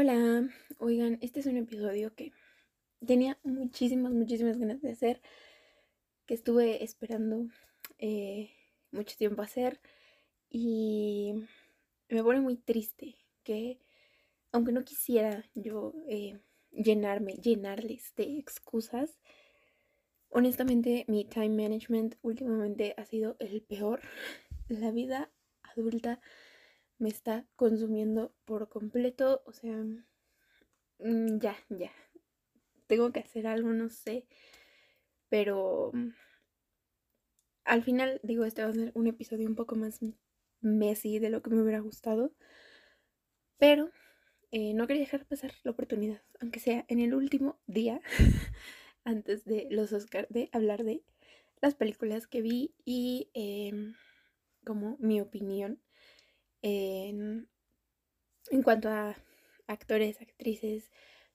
Hola, oigan, este es un episodio que tenía muchísimas, muchísimas ganas de hacer, que estuve esperando eh, mucho tiempo hacer y me pone muy triste que, aunque no quisiera yo eh, llenarme, llenarles de excusas, honestamente mi time management últimamente ha sido el peor. La vida adulta me está consumiendo por completo. O sea, mm, ya, ya. Tengo que hacer algo, no sé. Pero mm, al final, digo, este va a ser un episodio un poco más messy de lo que me hubiera gustado. Pero eh, no quería dejar pasar la oportunidad, aunque sea en el último día, antes de los Oscars, de hablar de las películas que vi y em, como mi opinión en, cuanto a actores, actrices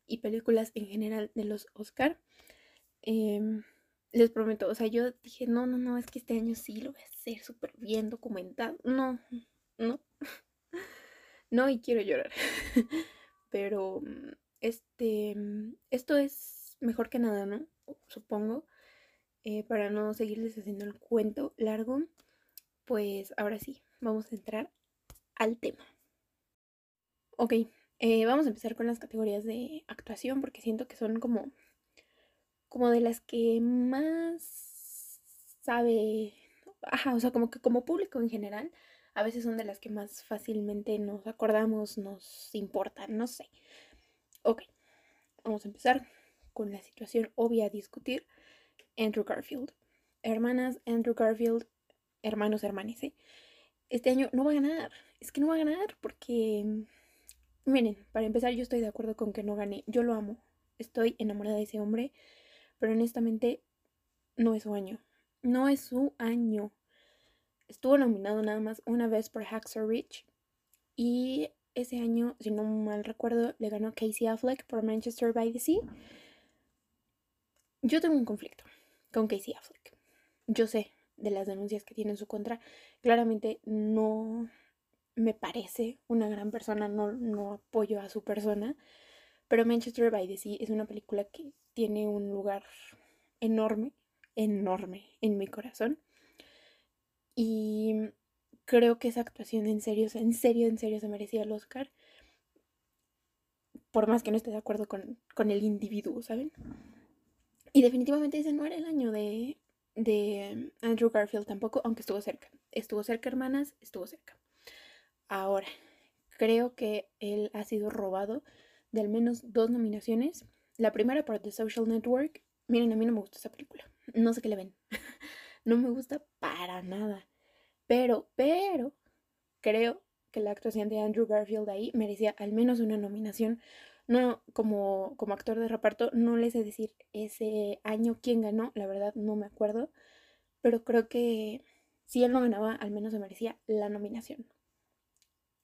y películas en general de los Oscar. Em, les prometo, o sea, yo dije, no, no, no, es que este año sí lo voy a hacer súper bien documentado. No, no, no, y quiero llorar. Pero, este, esto es mejor que nada, ¿no? Supongo. Eh, para no seguirles haciendo el cuento largo, pues ahora sí, vamos a entrar al tema. Ok, eh, vamos a empezar con las categorías de actuación porque siento que son como, como de las que más sabe, ajá, o sea, como que como público en general, a veces son de las que más fácilmente nos acordamos, nos importan, no sé. Ok, vamos a empezar con la situación obvia a discutir. Andrew Garfield. Hermanas, Andrew Garfield, hermanos, hermanes, ¿eh? Este año no va a ganar. Es que no va a ganar porque, miren, para empezar yo estoy de acuerdo con que no gane. Yo lo amo. Estoy enamorada de ese hombre. Pero honestamente no es su año. No es su año. Estuvo nominado nada más una vez por Hacksaw Ridge. Y ese año, si no mal recuerdo, le ganó Casey Affleck por Manchester by the Sea. Yo tengo un conflicto con Casey Affleck. Yo sé, de las denuncias que tiene en su contra, claramente no me parece una gran persona, no, no apoyo a su persona, pero Manchester by the Sea es una película que tiene un lugar enorme, enorme en mi corazón. Y creo que esa actuación en serio, en serio, en serio se merecía el Oscar. Por más que no esté de acuerdo con, con el individuo, ¿saben? Y definitivamente ese no era el año de, de Andrew Garfield tampoco, aunque estuvo cerca. Estuvo cerca, hermanas, estuvo cerca. Ahora, creo que él ha sido robado de al menos dos nominaciones. La primera por The Social Network. Miren, a mí no me gusta esa película. No sé qué le ven. no me gusta para nada. Pero, pero, creo que la actuación de Andrew Garfield ahí merecía al menos una nominación no, como, como actor de reparto, no les sé decir ese año quién ganó, la verdad no me acuerdo, pero creo que si él no ganaba, al menos se merecía la nominación.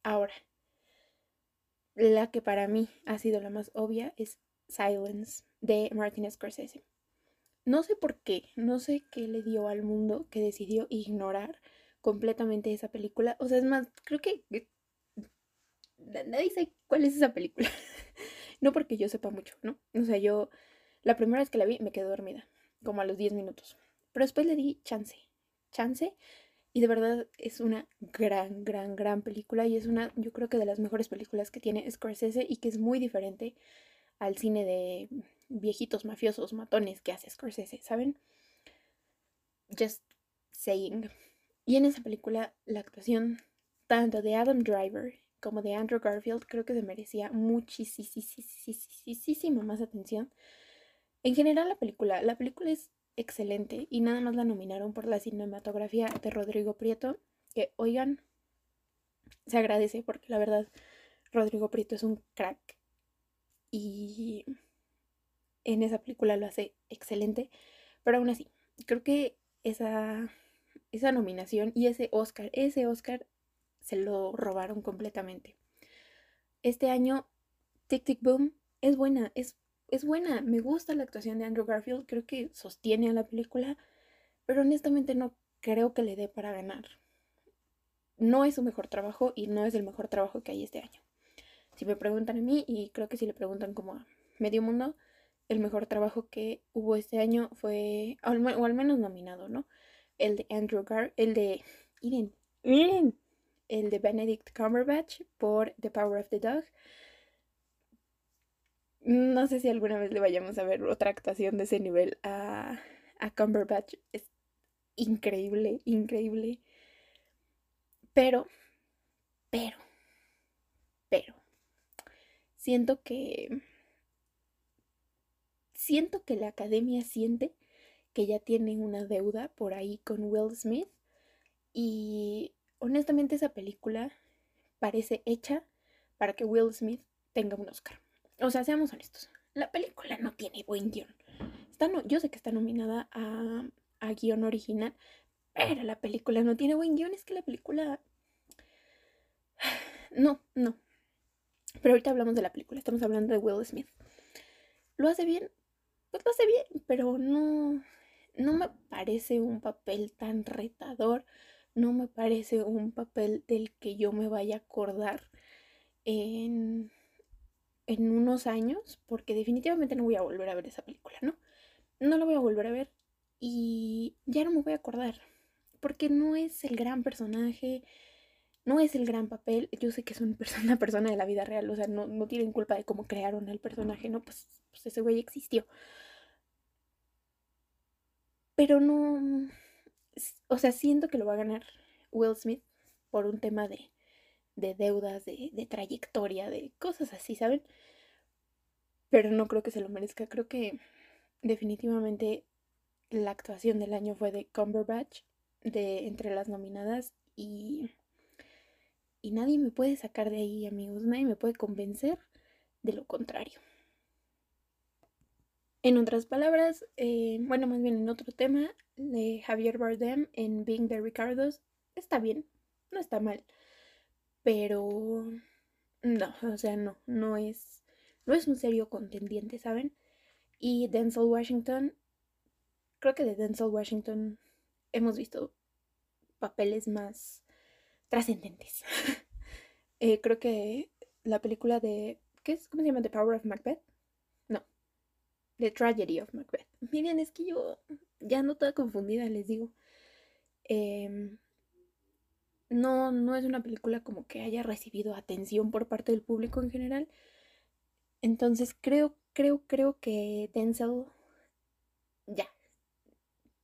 Ahora, la que para mí ha sido la más obvia es Silence de Martin Scorsese. No sé por qué, no sé qué le dio al mundo que decidió ignorar completamente esa película. O sea, es más, creo que nadie sabe cuál es esa película. no porque yo sepa mucho, ¿no? O sea, yo la primera vez que la vi me quedé dormida, como a los 10 minutos. Pero después le di chance, chance. Y de verdad es una gran, gran, gran película. Y es una, yo creo que de las mejores películas que tiene Scorsese y que es muy diferente al cine de viejitos mafiosos, matones que hace Scorsese, ¿saben? Just saying. Y en esa película la actuación tanto de Adam Driver como de Andrew Garfield, creo que se merecía muchísima más atención. En general la película, la película es excelente y nada más la nominaron por la cinematografía de Rodrigo Prieto, que oigan, se agradece porque la verdad Rodrigo Prieto es un crack y en esa película lo hace excelente, pero aún así, creo que esa, esa nominación y ese Oscar, ese Oscar se lo robaron completamente. Este año, Tic Tic Boom es buena, es, es buena. Me gusta la actuación de Andrew Garfield, creo que sostiene a la película, pero honestamente no creo que le dé para ganar. No es su mejor trabajo y no es el mejor trabajo que hay este año. si me preguntan a mí, y creo que si le preguntan como a medio mundo, el mejor trabajo que hubo este año fue, o al, menos nominado, ¿no? El de Andrew Gar, el de, miren, miren, el de Benedict Cumberbatch por The Power of the Dog. No sé si alguna vez le vayamos a ver otra actuación de ese nivel a, a Cumberbatch. Es increíble, increíble. Pero, pero, pero, siento que, siento que la academia siente que ya tiene una deuda por ahí con Will Smith y honestamente esa película parece hecha para que Will Smith tenga un Oscar. O sea, seamos honestos, la película no tiene buen guion. Está yo sé que está nominada a, a guion original, pero la película no tiene buen guion. Es que la película... No, no. Pero ahorita hablamos de la película, estamos hablando de Will Smith. ¿Lo hace bien? Pues lo hace bien, pero no, no me parece un papel tan retador, no me parece un papel del que yo me vaya a acordar en, en unos años, porque definitivamente no voy a volver a ver esa película, ¿no? No la voy a volver a ver y ya no me voy a acordar, porque no es el gran personaje, no es el gran papel. Yo sé que es una persona, de la vida real, o sea, no, no tienen culpa de cómo crearon el personaje, ¿no? Pues, pues ese güey existió. Pero no, o sea, siento que lo va a ganar Will Smith por un tema de, de deudas, de, de trayectoria, de cosas así, ¿saben? Pero no creo que se lo merezca. Creo que definitivamente la actuación del año fue de Cumberbatch, de entre las nominadas, y, y nadie me puede sacar de ahí, amigos. Nadie me puede convencer de lo contrario. En otras palabras, eh, bueno, más bien en otro tema, de Javier Bardem en Being the Ricardos está bien, no está mal, pero no, o sea, no, no es, no es un serio contendiente, ¿saben? Y Denzel Washington, creo que de Denzel Washington hemos visto papeles más trascendentes. Eh, creo que la película de, ¿qué es? ¿Cómo se llama? The Power of Macbeth The Tragedy of Macbeth. Miren, es que yo ya no toda confundida, les digo. Em, no, no es una película como que haya recibido atención por parte del público en general. Entonces creo, creo, creo que Denzel ya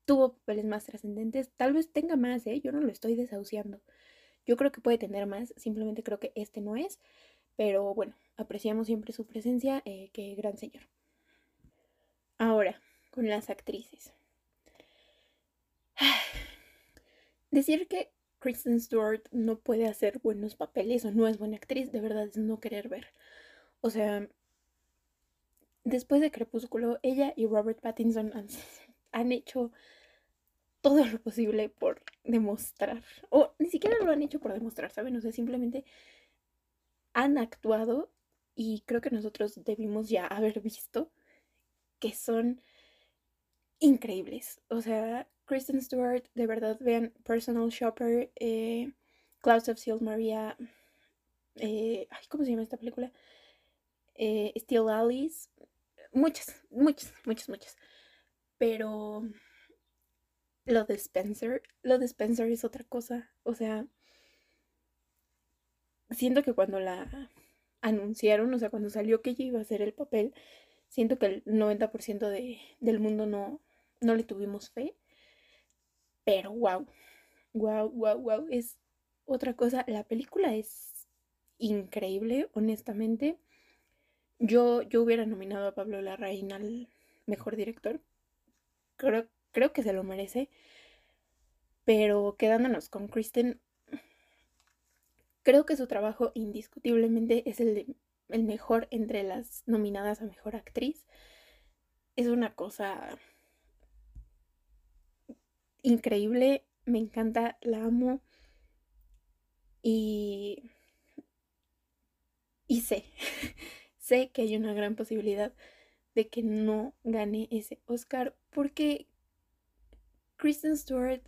tuvo papeles más trascendentes. Tal vez tenga más, ¿eh? Yo no lo estoy desahuciando. Yo creo que puede tener más, simplemente creo que este no es. Pero bueno, apreciamos siempre su presencia, eh, que gran señor. Ahora, con las actrices. Decir que Kristen Stewart no puede hacer buenos papeles o no es buena actriz, de verdad es no querer ver. O sea, después de Crepúsculo, ella y Robert Pattinson han, hecho todo lo posible por demostrar, o ni siquiera lo han hecho por demostrar, ¿saben? O sea, simplemente han actuado y creo que nosotros debimos ya haber visto que son increíbles. O sea, Kristen Stewart, de verdad, vean Personal Shopper, eh, Clouds of Seal Maria, eh, ¿cómo se llama esta película? Eh, Steel Alice, muchas, muchas, muchas, muchas. Pero lo de Spencer, lo de Spencer es otra cosa. O sea, siento que cuando la anunciaron, o sea, cuando salió que ella iba a hacer el papel, Siento que el 90% de, del mundo no, no le tuvimos fe. Pero wow, wow, wow, wow. Es otra cosa. La película es increíble, honestamente. Yo, yo hubiera nominado a Pablo Larraín al mejor director. Creo, creo que se lo merece. Pero quedándonos con Kristen, creo que su trabajo indiscutiblemente es el de el mejor entre las nominadas a mejor actriz. Es una cosa increíble, me encanta, la amo y, y sé, sé que hay una gran posibilidad de que no gane ese Oscar porque Kristen Stewart,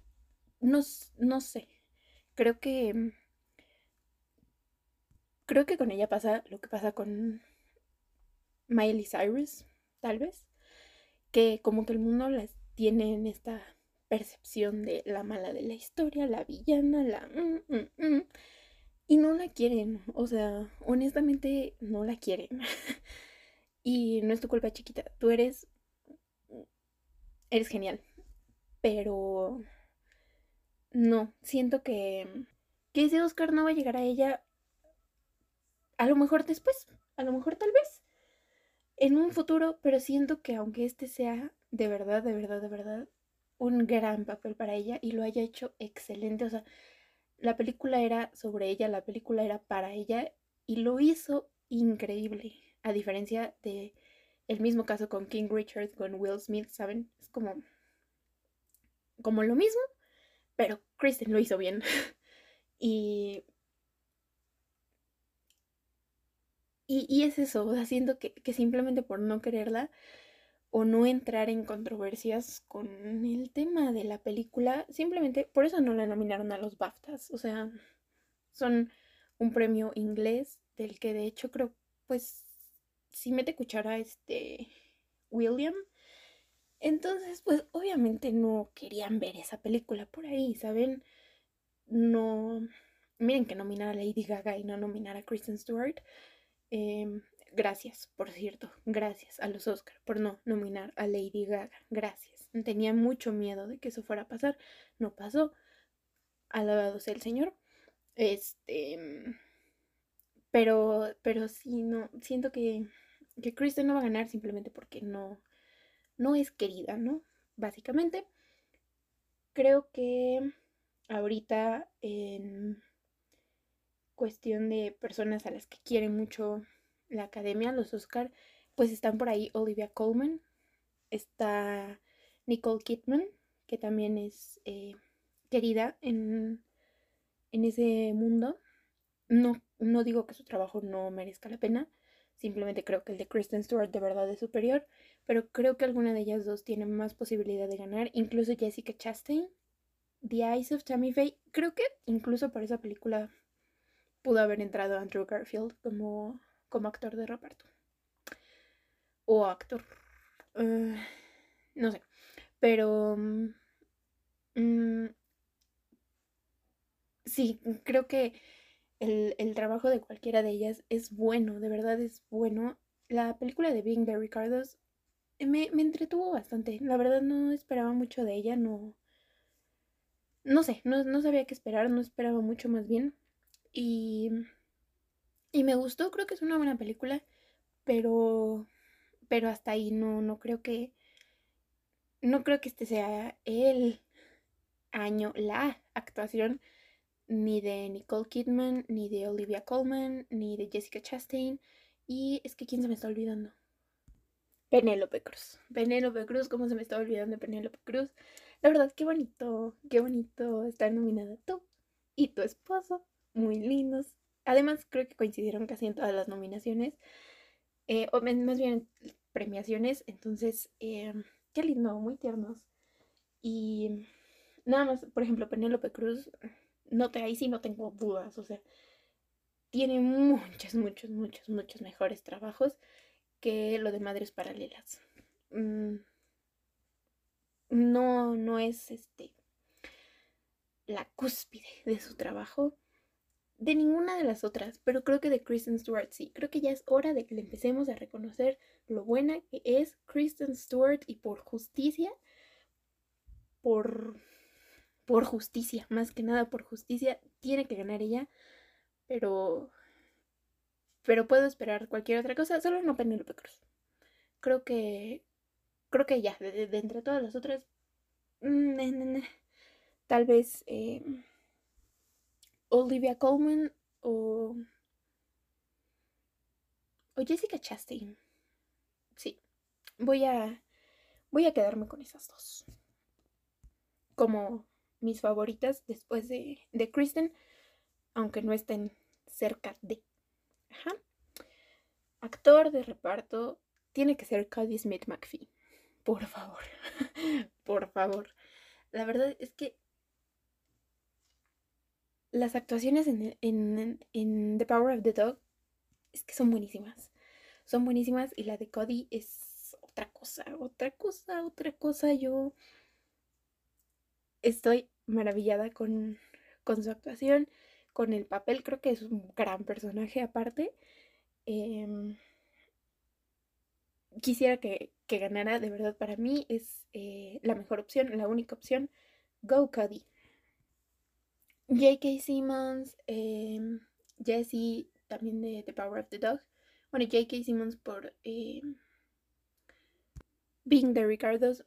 no, no sé, creo que creo que con ella pasa lo que pasa con Miley Cyrus, tal vez, que como que el mundo las tiene en esta percepción de la mala de la historia, la villana, la... Mm, mm, mm, y no la quieren, o sea, honestamente no la quieren. y no es tu culpa chiquita, tú eres... Eres genial. Pero... No, siento que... Que ese Oscar no va a llegar a ella a lo mejor después, a lo mejor tal vez en un futuro, pero siento que aunque este sea de verdad, de verdad, de verdad, un gran papel para ella y lo haya hecho excelente, o sea, la película era sobre ella, la película era para ella y lo hizo increíble, a diferencia de el mismo caso con King Richard, con Will Smith, ¿saben? Es como como lo mismo, pero Kristen lo hizo bien. y Y, es eso, o siento que, simplemente por no quererla o no entrar en controversias con el tema de la película, simplemente por eso no la nominaron a los BAFTAs. O sea, son un premio inglés del que de hecho creo, pues, si mete cuchara este William. Entonces, pues obviamente no querían ver esa película por ahí, ¿saben? No... Miren que nominar a Lady Gaga y no nominar a Kristen Stewart Em, gracias, por cierto, gracias a los Oscar por no nominar a Lady Gaga. Gracias. Tenía mucho miedo de que eso fuera a pasar. No pasó. Alabado sea el Señor. Este. Pero, pero sí, no. Siento que, que Kristen no va a ganar simplemente porque no, no es querida, ¿no? Básicamente. Creo que ahorita en cuestión de personas a las que quiere mucho la academia, los Oscar, pues están por ahí Olivia Colman, está Nicole Kidman, que también es eh, querida en, en ese mundo. No, no digo que su trabajo no merezca la pena, simplemente creo que el de Kristen Stewart de verdad es superior, pero creo que alguna de ellas dos tiene más posibilidad de ganar, incluso Jessica Chastain, The Eyes of Tammy Faye, creo que incluso por esa película pudo haber entrado Andrew Garfield como, como actor de reparto. O actor. Eh, no sé. Pero... Mm, sí, creo que el, trabajo de cualquiera de ellas es bueno, de verdad es bueno. La película de Being the Ricardos me, me entretuvo bastante. La verdad no esperaba mucho de ella, no... No sé, no, no sabía qué esperar, no esperaba mucho más bien. Y, y me gustó, creo que es una buena película, pero, pero hasta ahí no, no creo que, no creo que este sea el año, la actuación ni de Nicole Kidman, ni de Olivia Colman, ni de Jessica Chastain. Y es que quién se me está olvidando. Penélope Cruz. Penélope Cruz, ¿cómo se me está olvidando de Penélope Cruz? La verdad, qué bonito, qué bonito estar nominada tú y tu esposo muy lindos. Además, creo que coincidieron casi en todas las nominaciones, eh, o más bien premiaciones. Entonces, eh, qué lindo, muy tiernos. Y nada más, por ejemplo, Penélope Cruz, no te, ahí sí no tengo dudas, o sea, tiene muchos, muchos, muchos, muchos mejores trabajos que lo de Madres Paralelas. Mm, no, no es este la cúspide de su trabajo, de ninguna de las otras, pero creo que de Kristen Stewart sí. Creo que ya es hora de que le empecemos a reconocer lo buena que es Kristen Stewart y por justicia, por, por justicia, más que nada por justicia, tiene que ganar ella, pero, pero puedo esperar cualquier otra cosa, solo no Penelope Cruz. Creo que, creo que ya, de, entre todas las otras, mm, tal vez... Eh, Olivia Colman o, o Jessica Chastain. Sí, voy a, voy a quedarme con esas dos. Como mis favoritas después de, de Kristen, aunque no estén cerca de. Ajá. Actor de reparto tiene que ser Cody Smith McPhee. Por favor. Por favor. La verdad es que las actuaciones en, en, en The Power of the Dog es que son buenísimas. Son buenísimas y la de Cody es otra cosa, otra cosa, otra cosa. Yo estoy maravillada con, con su actuación, con el papel. Creo que es un gran personaje aparte. Em, quisiera que, ganara, de verdad, para mí es eh, la mejor opción, la única opción. Go Cody. J.K. Simmons, eh, Jesse, también de The Power of the Dog. Bueno, J.K. Simmons por eh, Being the Ricardos.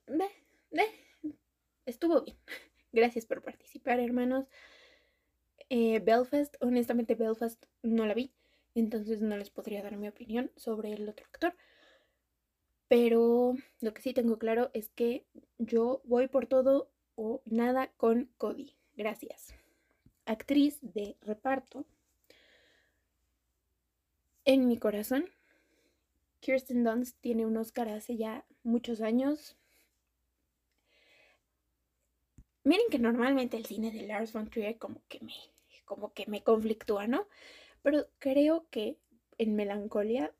estuvo bien. Gracias por participar, hermanos. Eh, Belfast, honestamente Belfast no la vi, entonces no les podría dar mi opinión sobre el otro actor. Pero lo que sí tengo claro es que yo voy por todo o nada con Cody. Gracias. Actriz de reparto. En mi corazón, Kirsten Dunst tiene un Oscar hace ya muchos años. Miren que normalmente el cine de Lars von Trier como que me, como que me conflictúa, ¿no? Pero creo que en Melancolia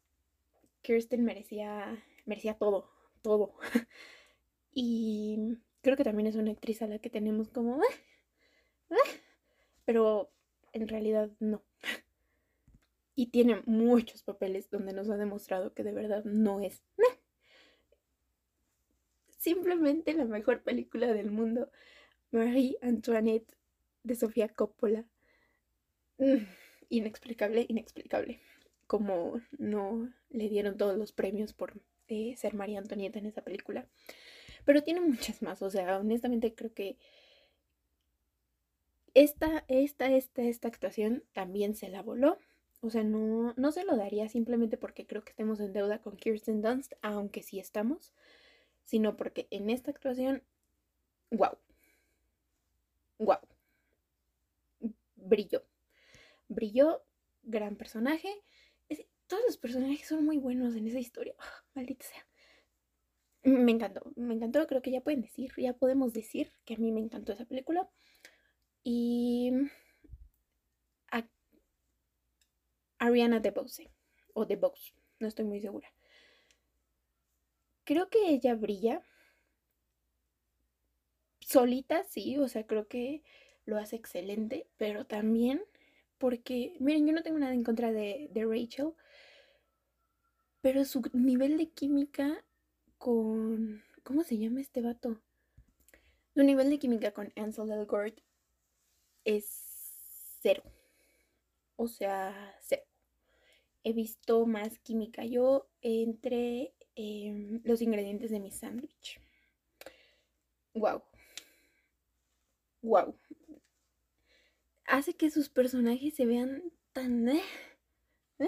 Kirsten merecía, merecía todo, todo. y creo que también es una actriz a la que tenemos como... Ah, ah", pero en realidad no. Y tiene muchos papeles donde nos ha demostrado que de verdad no es... Simplemente la mejor película del mundo. Marie Antoinette de Sofía Coppola. Mm, inexplicable, inexplicable. Como no le dieron todos los premios por eh, ser María Antonieta en esa película. Pero tiene muchas más. O sea, honestamente creo que esta, esta, esta, esta actuación también se la voló. O sea, no, no se lo daría simplemente porque creo que estemos en deuda con Kirsten Dunst, aunque sí estamos, sino porque en esta actuación, wow, wow, brilló, brilló, gran personaje. todos los personajes son muy buenos en esa historia, maldita sea. Me encantó, me encantó, creo que ya pueden decir, ya podemos decir que a mí me encantó esa película. Y Ariana DeBose o DeBose, no estoy muy segura. Creo que ella brilla solita, sí, o sea, creo que lo hace excelente, pero también porque, miren, yo no tengo nada en contra de, de Rachel, pero su nivel de química con... ¿Cómo se llama este vato? Su nivel de química con Ansel Elgort es cero. O sea, cero. He visto más química yo entre em, los ingredientes de mi sándwich. Wow. Wow. Hace que sus personajes se vean tan... Eh, eh,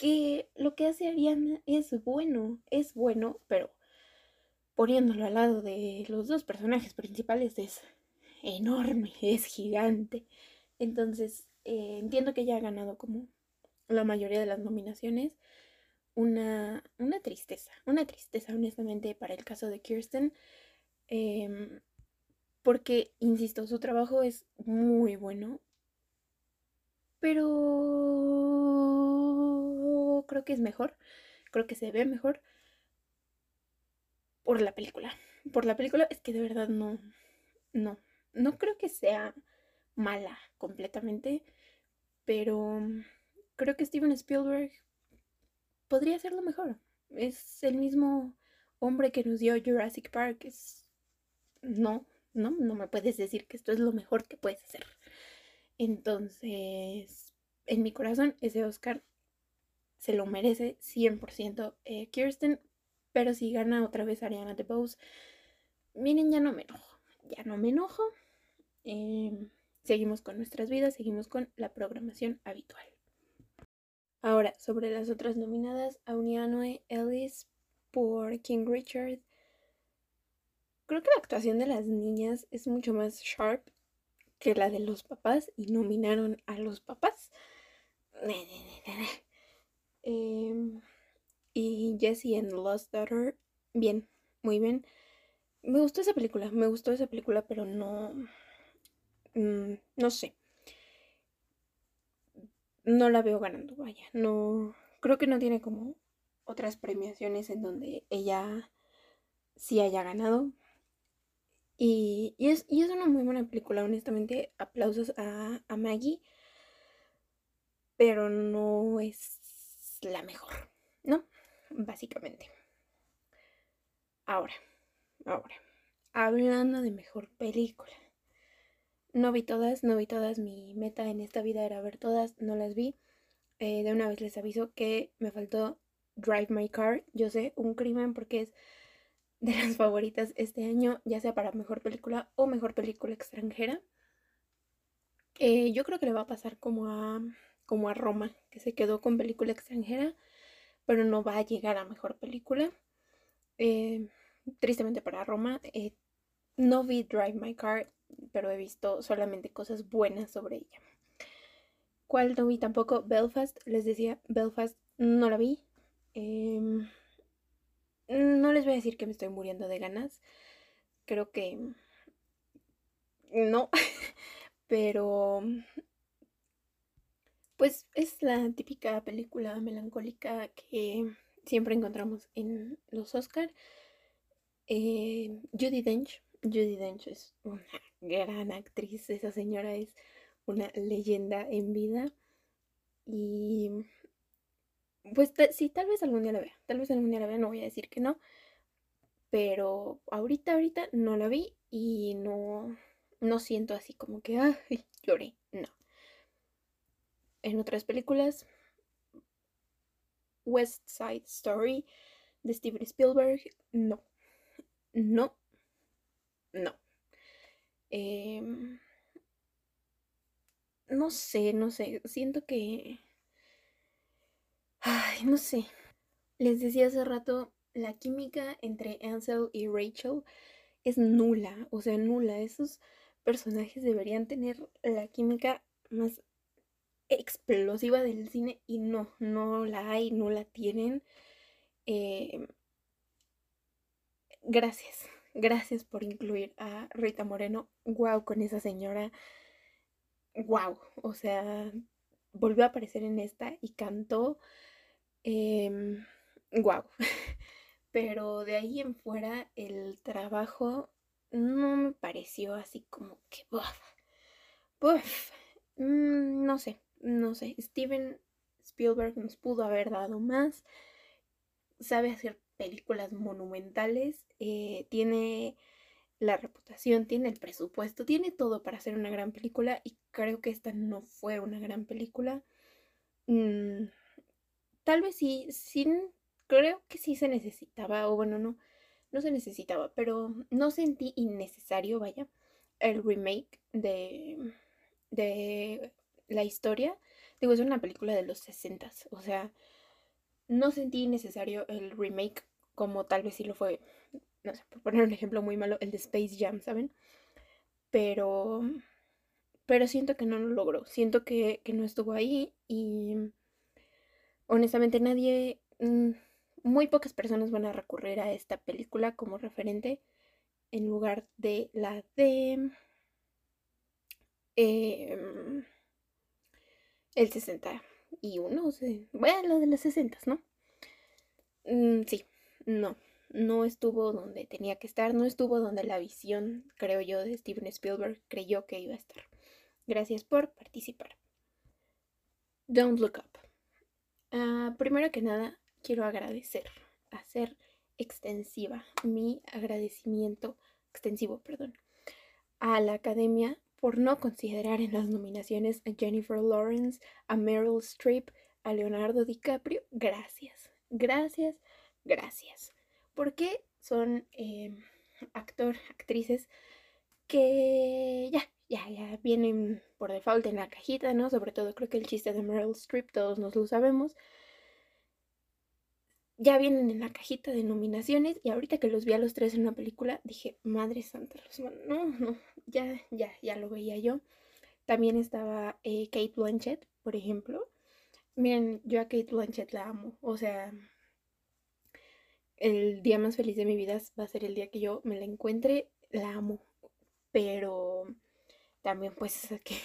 que lo que hace Ariana es bueno, es bueno, pero poniéndolo al lado de los dos personajes principales es enorme, es gigante. Entonces, eh, entiendo que ella ha ganado como la mayoría de las nominaciones. Una, una tristeza, una tristeza honestamente para el caso de Kirsten. Em, porque, insisto, su trabajo es muy bueno. Pero creo que es mejor. Creo que se ve mejor por la película. Por la película es que de verdad no, no, no creo que sea mala completamente, pero creo que Steven Spielberg podría hacerlo mejor. Es el mismo hombre que nos dio Jurassic Park. Es... No, no, no me puedes decir que esto es lo mejor que puedes hacer. Entonces, en mi corazón, ese Oscar se lo merece 100% eh, Kirsten, pero si gana otra vez Ariana DeBose, miren, ya no me enojo, ya no me enojo. Em, seguimos con nuestras vidas, seguimos con la programación habitual. Ahora, sobre las otras nominadas, Aunianoe Ellis por King Richard. Creo que la actuación de las niñas es mucho más sharp que la de los papás y nominaron a los papás. Em, y Jessie and Lost Daughter, bien, muy bien. Me gustó esa película, me gustó esa película, pero no, mm, no sé. No la veo ganando, vaya. No, creo que no tiene como otras premiaciones en donde ella sí haya ganado. Y, es, es, una muy buena película, honestamente. Aplausos a, a Maggie. Pero no es la mejor, ¿no? Básicamente. Ahora, ahora. Hablando de mejor película. No vi todas, no vi todas. Mi meta en esta vida era ver todas, no las vi. Eh, de una vez les aviso que me faltó Drive My Car. Yo sé, un crimen porque es de las favoritas este año, ya sea para mejor película o mejor película extranjera. Eh, yo creo que le va a pasar como a, como a Roma, que se quedó con película extranjera, pero no va a llegar a mejor película. Eh, tristemente para Roma, no vi Drive My Car, pero he visto solamente cosas buenas sobre ella. ¿Cuál no vi tampoco? Belfast, les decía, Belfast no la vi. Em, no les voy a decir que me estoy muriendo de ganas. Creo que no. Pero pues es la típica película melancólica que siempre encontramos en los Oscar. Eh, Judy Dench. Judy Dench es una gran actriz. Esa señora es una leyenda en vida. Y pues sí, tal vez algún día la vea. Tal vez algún día la vea, no voy a decir que no. Pero ahorita, ahorita no la vi y no, no siento así como que, ay, lloré. No. En otras películas, West Side Story de Steven Spielberg, no. No. No. Em, no sé, no sé. Siento que Ay, no sé. Les decía hace rato, la química entre Ansel y Rachel es nula, o sea, nula. Esos personajes deberían tener la química más explosiva del cine y no, no la hay, no la tienen. Eh, gracias, gracias por incluir a Rita Moreno. Wow, con esa señora. Wow, o sea, volvió a aparecer en esta y cantó eh, wow. Pero de ahí en fuera el trabajo no me pareció así como que... Uf, mm, no sé, no sé. Steven Spielberg nos pudo haber dado más. Sabe hacer películas monumentales. Eh, tiene la reputación, tiene el presupuesto, tiene todo para hacer una gran película y creo que esta no fue una gran película. Mm, tal vez sí, sí, creo que sí se necesitaba, o bueno, no, no se necesitaba, pero no sentí innecesario, vaya, el remake de, de la historia. Digo, es una película de los 60, o sea, no sentí innecesario el remake como tal vez sí lo fue, no sé, por poner un ejemplo muy malo, el de Space Jam, ¿saben? Pero, pero siento que no lo logró, siento que, que no estuvo ahí y honestamente nadie, mm, muy pocas personas van a recurrir a esta película como referente en lugar de la de em, el 61, o sea, bueno, lo de los 60, ¿no? Mm, sí, no, no estuvo donde tenía que estar, no estuvo donde la visión, creo yo, de Steven Spielberg creyó que iba a estar. Gracias por participar. Don't Look Up. Ah, primero que nada, quiero agradecer, hacer extensiva mi agradecimiento, extensivo, perdón, a la academia por no considerar en las nominaciones a Jennifer Lawrence, a Meryl Streep, a Leonardo DiCaprio. Gracias, gracias, gracias. Porque son eh, actor, actrices que ya, ya, ya vienen por default en la cajita, ¿no? Sobre todo creo que el chiste de Meryl Streep, todos nos lo sabemos. Ya vienen en la cajita de nominaciones y ahorita que los vi a los tres en una película, dije, madre santa, no, no, ya, ya, ya lo veía yo. También estaba eh, Kate Blanchett, por ejemplo. Miren, yo a Kate Blanchett la amo. O sea, el día más feliz de mi vida va a ser el día que yo me la encuentre. La amo. Pero también pues que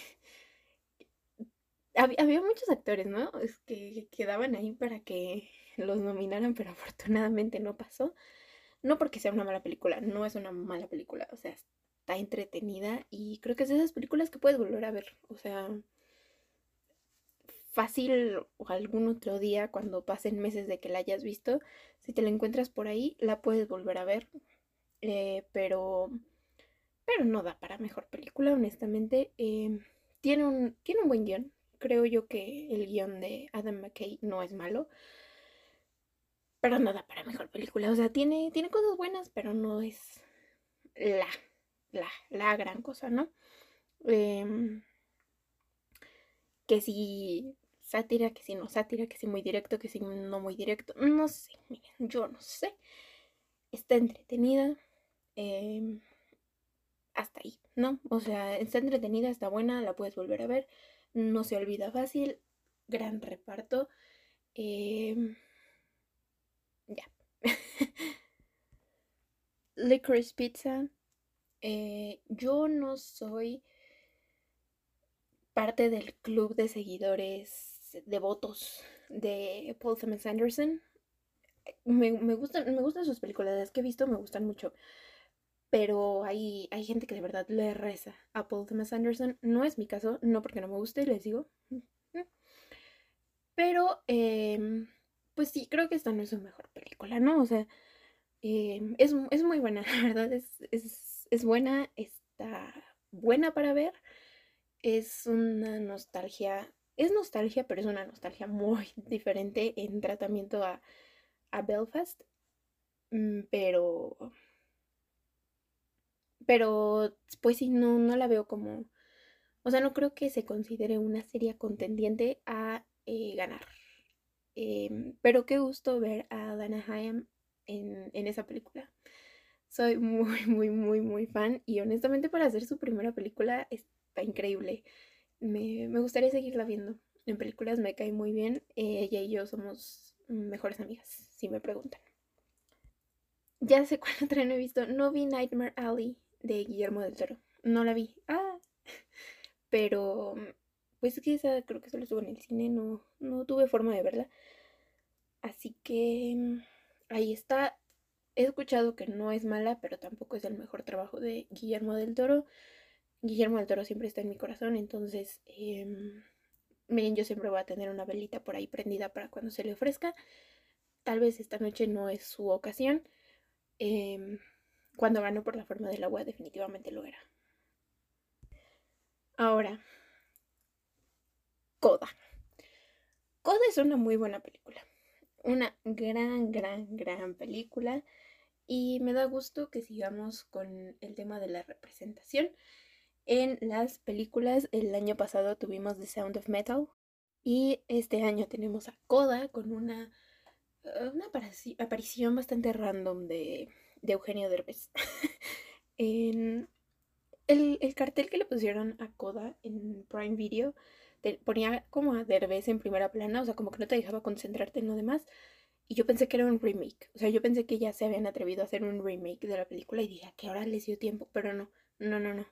había, muchos actores, ¿no? Es que quedaban ahí para que los nominaran, pero afortunadamente no pasó. No porque sea una mala película, no es una mala película, o sea, está entretenida y creo que es de esas películas que puedes volver a ver, o sea, fácil o algún otro día cuando pasen meses de que la hayas visto, si te la encuentras por ahí, la puedes volver a ver, eh, pero, pero no da para mejor película, honestamente. Em, tiene, un, tiene un buen guion, creo yo que el guion de Adam McKay no es malo pero no da para mejor película. O sea, tiene, tiene cosas buenas, pero no es la, la, la gran cosa, ¿no? Em, que si sátira, que si no sátira, que si muy directo, que si no muy directo. No sé, miren, yo no sé. Está entretenida. Em, hasta ahí, ¿no? O sea, está entretenida, está buena, la puedes volver a ver. No se olvida fácil. Gran reparto. Eh, ya. Licorice Pizza. Eh, yo no soy parte del club de seguidores devotos de Paul Thomas Anderson. Me, gustan, me gustan sus películas, las que he visto me gustan mucho. Pero hay, hay gente que de verdad le reza a Paul Thomas Anderson. No es mi caso, no porque no me guste, les digo. Pero eh, pues sí, creo que esta no es su mejor película, ¿no? O sea, em, es, muy buena, la verdad, es, buena, está buena para ver, es una nostalgia, es nostalgia, pero es una nostalgia muy diferente en tratamiento a, a Belfast, mm, pero, pero, pues sí, no, no la veo como, o sea, no creo que se considere una serie contendiente a eh, ganar. Em, pero qué gusto ver a Dana Haim en, esa película. Soy muy, muy, muy, muy fan y honestamente para hacer su primera película está increíble. Me, gustaría seguirla viendo. En películas me cae muy bien. ella y yo somos mejores amigas, si me preguntan. Ya sé cuál otra no he visto. No vi Nightmare Alley de Guillermo del Toro. No la vi. Ah. Pero pues que esa creo que solo estuvo en el cine, no, no tuve forma de verla. Así que ahí está. He escuchado que no es mala, pero tampoco es el mejor trabajo de Guillermo del Toro. Guillermo del Toro siempre está en mi corazón, entonces, em, miren, yo siempre voy a tener una velita por ahí prendida para cuando se le ofrezca. Tal vez esta noche no es su ocasión. Em, cuando ganó por la forma del agua, definitivamente lo era. Ahora, Coda. Coda es una muy buena película. Una gran, gran, gran película. Y me da gusto que sigamos con el tema de la representación. En las películas, el año pasado tuvimos The Sound of Metal. Y este año tenemos a Coda con una, eh, una aparición bastante random de, Eugenio Derbez. en el, el cartel que le pusieron a Coda en Prime Video ponía como a Derbez en primera plana, o sea, como que no te dejaba concentrarte en lo demás. Y yo pensé que era un remake, o sea, yo pensé que ya se habían atrevido a hacer un remake de la película y dije, que ahora les dio tiempo, pero no, no, no, no.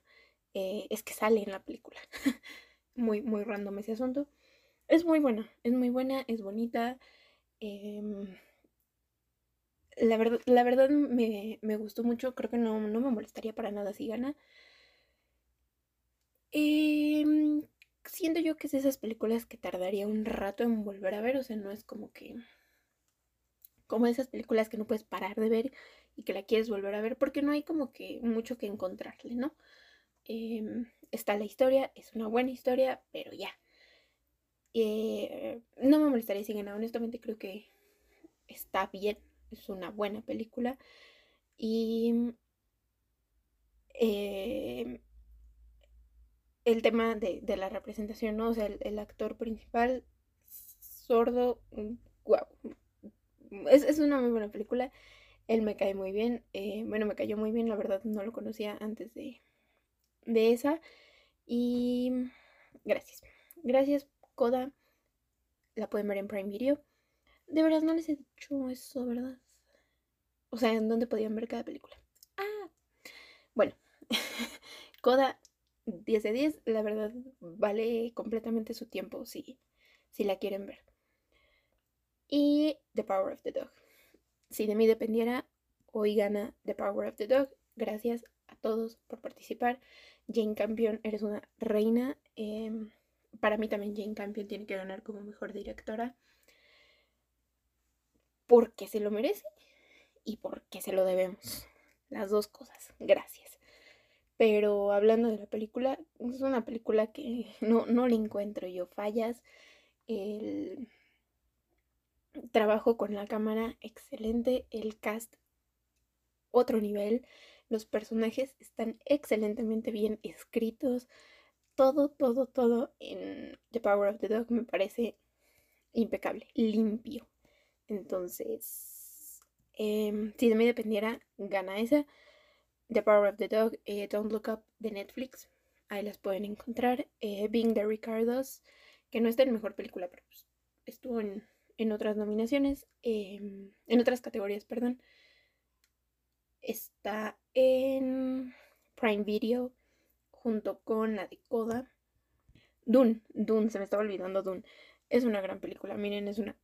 Eh, es que sale en la película. muy, muy random ese asunto. Es muy buena, es muy buena, es bonita. Em, la verdad, la verdad me, me, gustó mucho, creo que no, no me molestaría para nada si gana. Eh, siento yo que es esas películas que tardaría un rato en volver a ver, o sea, no es como que como esas películas que no puedes parar de ver y que la quieres volver a ver porque no hay como que mucho que encontrarle, ¿no? Em, está la historia, es una buena historia, pero ya. Eh, no me molestaría si gana, honestamente creo que está bien, es una buena película y eh, el tema de, la representación, ¿no? O sea, el, actor principal, sordo, wow. Mm, es, una muy buena película. Él me cae muy bien. Eh, bueno, me cayó muy bien, la verdad no lo conocía antes de, de esa. Y gracias. Gracias, Coda. La pueden ver en Prime Video. De verdad no les he dicho eso, ¿verdad? O sea, ¿en dónde podían ver cada película? Ah, bueno. Coda 10 de 10, la verdad vale completamente su tiempo si, si la quieren ver. Y The Power of the Dog. Si de mí dependiera, hoy gana The Power of the Dog. Gracias a todos por participar. Jane Campion, eres una reina. Em, para mí también Jane Campion tiene que ganar como mejor directora. Porque se lo merece y porque se lo debemos. Las dos cosas. Gracias. Pero hablando de la película, es una película que no, no le encuentro yo fallas. El trabajo con la cámara excelente. El cast otro nivel. Los personajes están excelentemente bien escritos. Todo, todo, todo en The Power of the Dog me parece impecable, limpio. Entonces, em, si de mí dependiera, gana esa. The Power of the Dog, eh, Don't Look Up de Netflix. Ahí las pueden encontrar. Eh, Being the Ricardos, que no está en mejor película, pero pues, estuvo en, en, otras nominaciones, em, en otras categorías, perdón. Está en Prime Video junto con la de Coda. Dune, Dune, se me estaba olvidando Dune. Es una gran película, miren, es una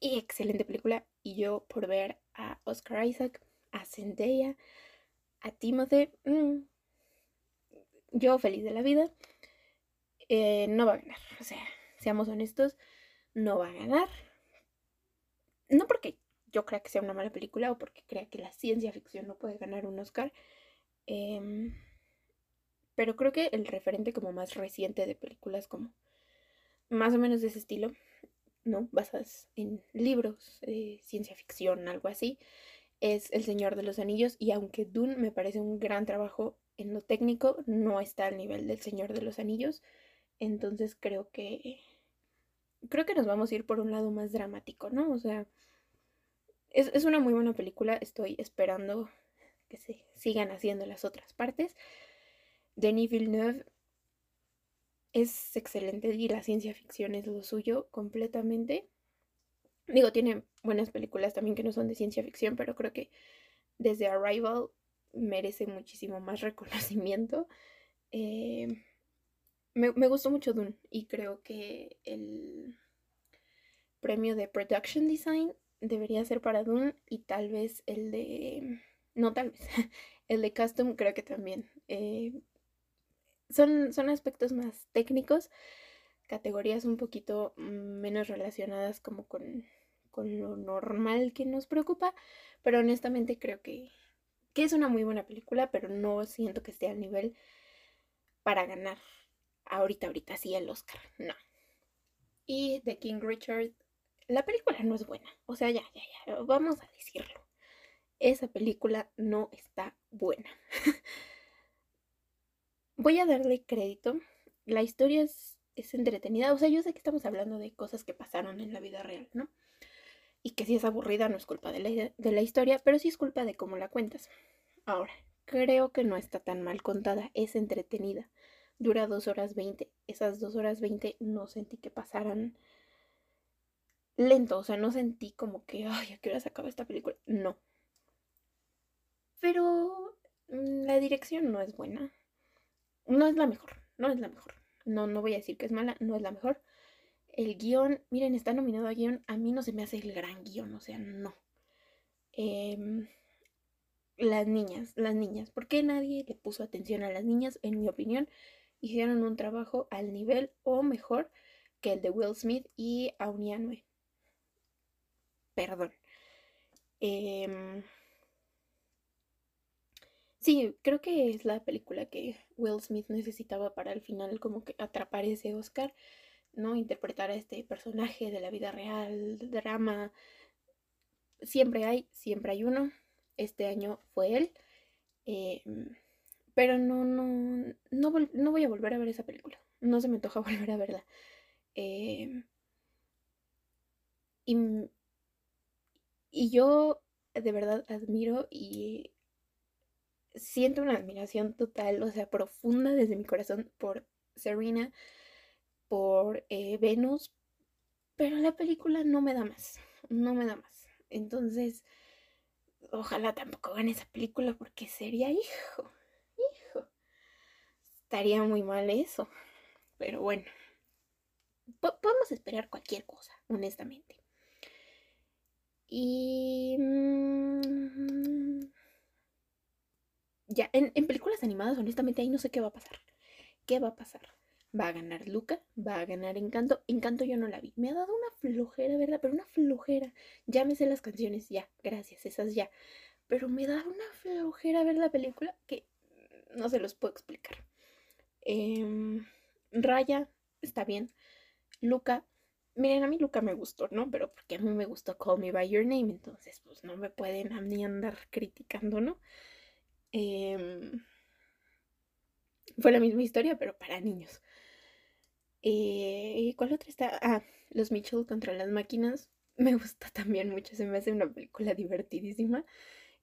excelente película. Y yo por ver a Oscar Isaac, a Zendaya, a Timothy, mm, yo feliz de la vida. Eh, no va a ganar, o sea, seamos honestos, no va a ganar. No porque yo crea que sea una mala película o porque crea que la ciencia ficción no puede ganar un Oscar. Em, pero creo que el referente como más reciente de películas como más o menos de ese estilo, ¿no? Basadas en libros, de ciencia ficción, algo así, es El Señor de los Anillos. Y aunque Dune me parece un gran trabajo en lo técnico, no está al nivel del Señor de los Anillos. Entonces creo que. Creo que nos vamos a ir por un lado más dramático, ¿no? O sea, es, una muy buena película. Estoy esperando que se sigan haciendo las otras partes. Denis Villeneuve es excelente y la ciencia ficción es lo suyo completamente. Digo, tiene buenas películas también que no son de ciencia ficción, pero creo que desde Arrival merece muchísimo más reconocimiento. Eh, me, me, gustó mucho Dune y creo que el premio de Production Design debería ser para Dune y tal vez el de... No, tal vez. El de Custom creo que también. Eh, son, son aspectos más técnicos, categorías un poquito menos relacionadas como con, con lo normal que nos preocupa, pero honestamente creo que, que es una muy buena película, pero no siento que esté al nivel para ganar ahorita, ahorita sí el Oscar, no. Y The King Richard la película no es buena. O sea, ya, ya, ya, vamos a decirlo. Esa película no está buena. Voy a darle crédito. La historia es, entretenida. O sea, yo sé que estamos hablando de cosas que pasaron en la vida real, ¿no? Y que si es aburrida no es culpa de la, de la historia, pero sí es culpa de cómo la cuentas. Ahora, creo que no está tan mal contada. Es entretenida. Dura dos horas veinte. Esas dos horas veinte no sentí que pasaran lento, o sea, no sentí como que, ay, ¿a qué hora se acaba esta película? No. Pero mm, la dirección no es buena. No es la mejor, no es la mejor. No, no voy a decir que es mala, no es la mejor. El guion, miren, está nominado a guion. A mí no se me hace el gran guion, o sea, no. Em, las niñas, las niñas. ¿Por qué nadie le puso atención a las niñas? En mi opinión, hicieron un trabajo al nivel o mejor que el de Will Smith y Aunianue perdón. Em, sí, creo que es la película que Will Smith necesitaba para al final como que atrapar ese Oscar, ¿no? Interpretar a este personaje de la vida real, drama. Siempre hay, siempre hay uno. Este año fue él. Em, pero no, no, no, voy a volver a ver esa película. No se me antoja volver a verla. Em, y y yo de verdad admiro y siento una admiración total, o sea, profunda desde mi corazón por Serena, por eh, Venus, pero la película no me da más, no me da más. Entonces, ojalá tampoco gane esa película porque sería hijo, hijo. estaría muy mal eso. Pero bueno, podemos esperar cualquier cosa, honestamente. Y... Mm, ya, en, en, películas animadas, honestamente, ahí no sé qué va a pasar. ¿Qué va a pasar? ¿Va a ganar Luca? ¿Va a ganar Encanto? Encanto yo no la vi. Me ha dado una flojera, ¿verdad? Pero una flojera. Ya me sé las canciones, ya. Gracias, esas ya. Pero me da una flojera ver la película que no se los puedo explicar. Em, Raya, está bien. Luca, miren, a mí Luca me gustó, ¿no? Pero porque a mí me gustó Call Me By Your Name, entonces pues no me pueden a mí andar criticando, ¿no? Em, fue la misma historia, pero para niños. Eh, ¿Y cuál otra está? Ah, Los Mitchell contra las máquinas. Me gusta también mucho, se me hace una película divertidísima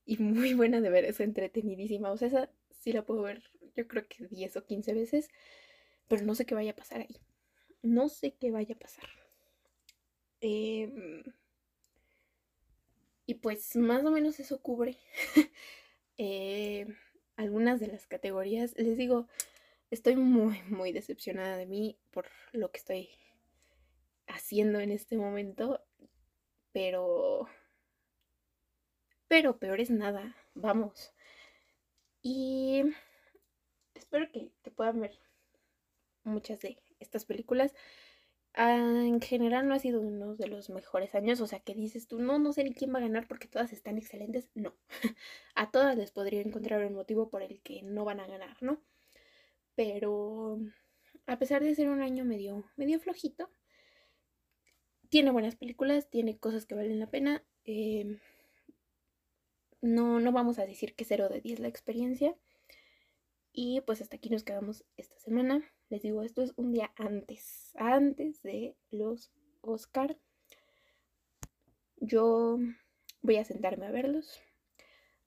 y muy buena de ver, es entretenidísima. O sea, esa sí la puedo ver yo creo que 10 o 15 veces, pero no sé qué vaya a pasar ahí. No sé qué vaya a pasar. Em, y pues más o menos eso cubre eh, algunas de las categorías. Les digo, estoy muy, muy decepcionada de mí por lo que estoy haciendo en este momento, pero... Pero peor es nada, vamos. Y espero que, puedan ver muchas de estas películas. Ah, en general no ha sido uno de los mejores años, o sea que dices tú, no, no sé ni quién va a ganar porque todas están excelentes. No, a todas les podría encontrar un motivo por el que no van a ganar, ¿no? Pero a pesar de ser un año medio, medio flojito, tiene buenas películas, tiene cosas que valen la pena. Em, no, no vamos a decir que 0 de 10 la experiencia, y pues hasta aquí nos quedamos esta semana. Les digo, esto es un día antes, antes de los Oscar. Yo voy a sentarme a verlos,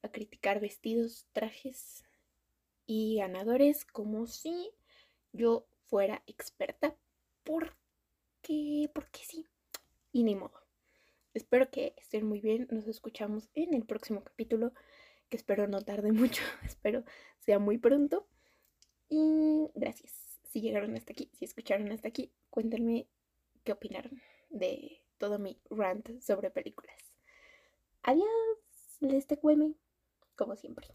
a criticar vestidos, trajes y ganadores como si yo fuera experta. Porque, porque sí. Y ni modo. Espero que estén muy bien. Nos escuchamos en el próximo capítulo que espero no tarde mucho, espero sea muy pronto. Y gracias si llegaron hasta aquí, si escucharon hasta aquí, cuéntenme qué opinaron de todo mi rant sobre películas. Adiós, les te como siempre.